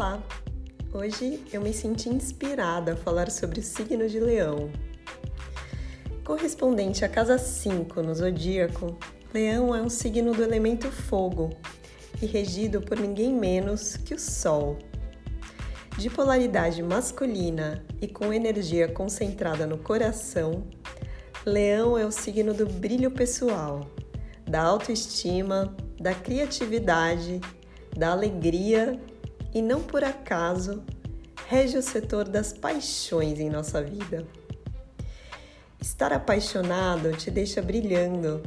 Olá! Hoje eu me senti inspirada a falar sobre o signo de Leão. Correspondente à casa 5 no zodíaco, Leão é um signo do elemento fogo e regido por ninguém menos que o Sol. De polaridade masculina e com energia concentrada no coração, Leão é o signo do brilho pessoal, da autoestima, da criatividade, da alegria e não por acaso rege o setor das paixões em nossa vida. Estar apaixonado te deixa brilhando.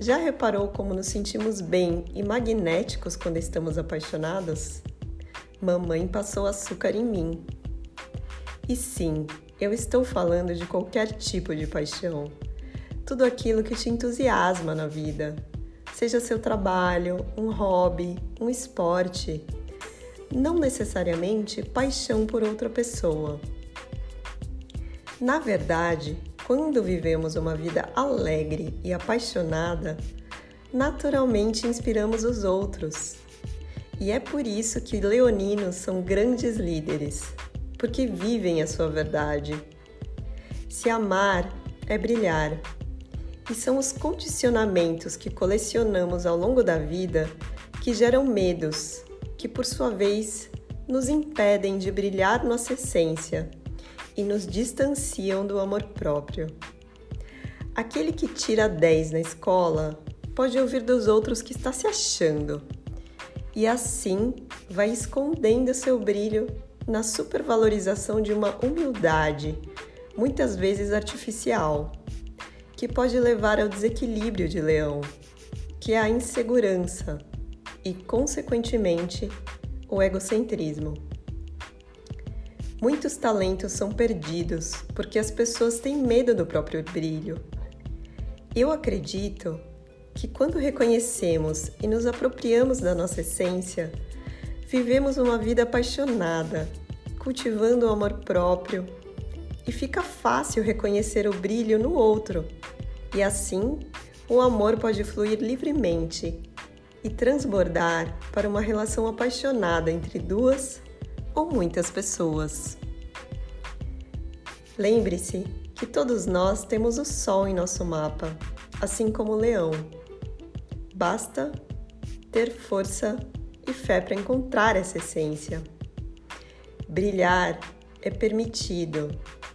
Já reparou como nos sentimos bem e magnéticos quando estamos apaixonados? Mamãe passou açúcar em mim. E sim, eu estou falando de qualquer tipo de paixão. Tudo aquilo que te entusiasma na vida, seja seu trabalho, um hobby, um esporte, não necessariamente paixão por outra pessoa. Na verdade, quando vivemos uma vida alegre e apaixonada, naturalmente inspiramos os outros. E é por isso que leoninos são grandes líderes, porque vivem a sua verdade. Se amar é brilhar, e são os condicionamentos que colecionamos ao longo da vida que geram medos, que por sua vez nos impedem de brilhar nossa essência e nos distanciam do amor próprio. Aquele que tira 10 na escola pode ouvir dos outros que está se achando e assim vai escondendo seu brilho na supervalorização de uma humildade, muitas vezes artificial que pode levar ao desequilíbrio de leão, que é a insegurança e, consequentemente, o egocentrismo. Muitos talentos são perdidos porque as pessoas têm medo do próprio brilho. Eu acredito que quando reconhecemos e nos apropriamos da nossa essência, vivemos uma vida apaixonada, cultivando o amor próprio e fica fácil reconhecer o brilho no outro e assim, o amor pode fluir livremente e transbordar para uma relação apaixonada entre duas ou muitas pessoas. Lembre-se que todos nós temos o Sol em nosso mapa, assim como o Leão. Basta ter força e fé para encontrar essa essência. Brilhar é permitido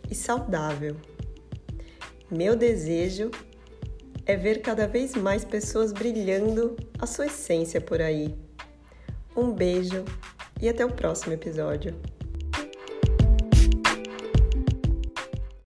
e saudável. Meu desejo é ver cada vez mais pessoas brilhando a sua essência por aí. Um beijo e até o próximo episódio.